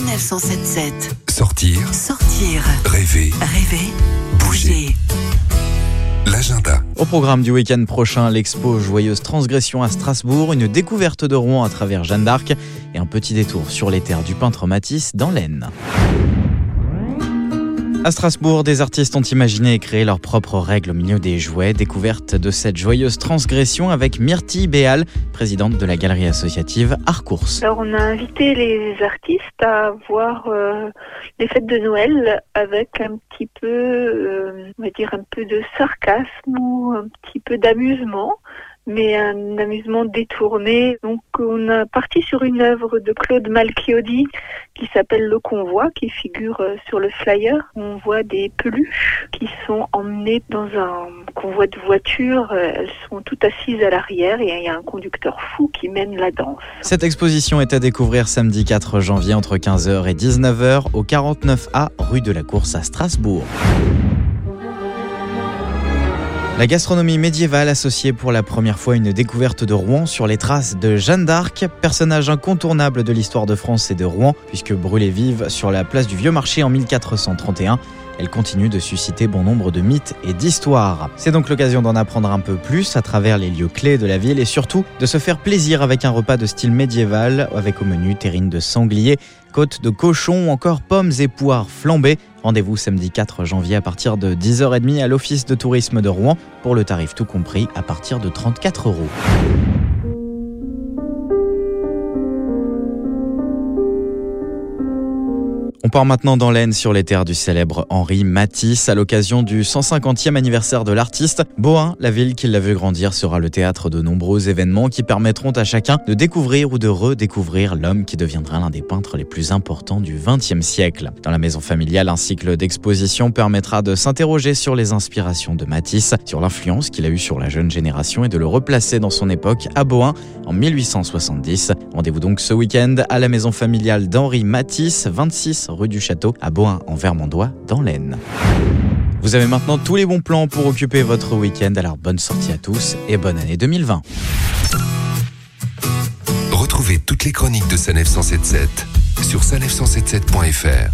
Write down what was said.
Sanef 177. Sortir, Sortir, rêver, rêver, Bouger. bouger. l'agenda. Au programme du week-end prochain, l'expo Joyeuse Transgression à Strasbourg, une découverte de Rouen à travers Jeanne d'Arc et un petit détour sur les terres du peintre Matisse dans l'Aisne. À Strasbourg, des artistes ont imaginé et créé leurs propres règles au milieu des jouets. Découverte de cette joyeuse transgression avec Myrtille Béal, présidente de la galerie associative Arcours. Alors on a invité les artistes à voir euh, les fêtes de Noël avec un petit peu, euh, on va dire un peu de sarcasme ou un petit peu d'amusement, mais un amusement détourné. Donc on a parti sur une œuvre de Claude Malchiodi qui s'appelle Le Convoi, qui figure euh, sur le flyer. On voit des peluches qui sont emmenées dans un convoi de voitures. Euh, Elles sont toutes assises à l'arrière et il y a un conducteur fou qui mène la danse. Cette exposition est à découvrir samedi 4 janvier entre 15h et 19h au 49A rue de la Course à Strasbourg. La gastronomie médiévale associée pour la première fois une découverte de Rouen sur les traces de Jeanne d'Arc, personnage incontournable de l'histoire de France et de Rouen, puisque brûlée vive sur la place du Vieux Marché en 1431. Elle continue de susciter bon nombre de mythes et d'histoires. C'est donc l'occasion d'en apprendre un peu plus à travers les lieux clés de la ville et surtout de se faire plaisir avec un repas de style médiéval avec au menu terrine de sanglier, côte de cochon ou encore pommes et poires flambées. Rendez-vous samedi 4 janvier à partir de 10h30 à l'Office de tourisme de Rouen pour le tarif tout compris à partir de 34 euros. On part maintenant dans l'Aisne sur les terres du célèbre Henri Matisse à l'occasion du 150e anniversaire de l'artiste. Bohain, la ville qui l'a vu grandir, sera le théâtre de nombreux événements qui permettront à chacun de découvrir ou de redécouvrir l'homme qui deviendra l'un des peintres les plus importants du XXe siècle. Dans la maison familiale, un cycle d'exposition permettra de s'interroger sur les inspirations de Matisse, sur l'influence qu'il a eue sur la jeune génération et de le replacer dans son époque à Bohain en 1870. Rendez-vous donc ce week-end à la maison familiale d'Henri Matisse, 26 rue du Château à Bohain en Vermandois dans l'Aisne. Vous avez maintenant tous les bons plans pour occuper votre week-end, alors bonne sortie à tous et bonne année 2020. Retrouvez toutes les chroniques de Sanef 177 sur sanef177.fr.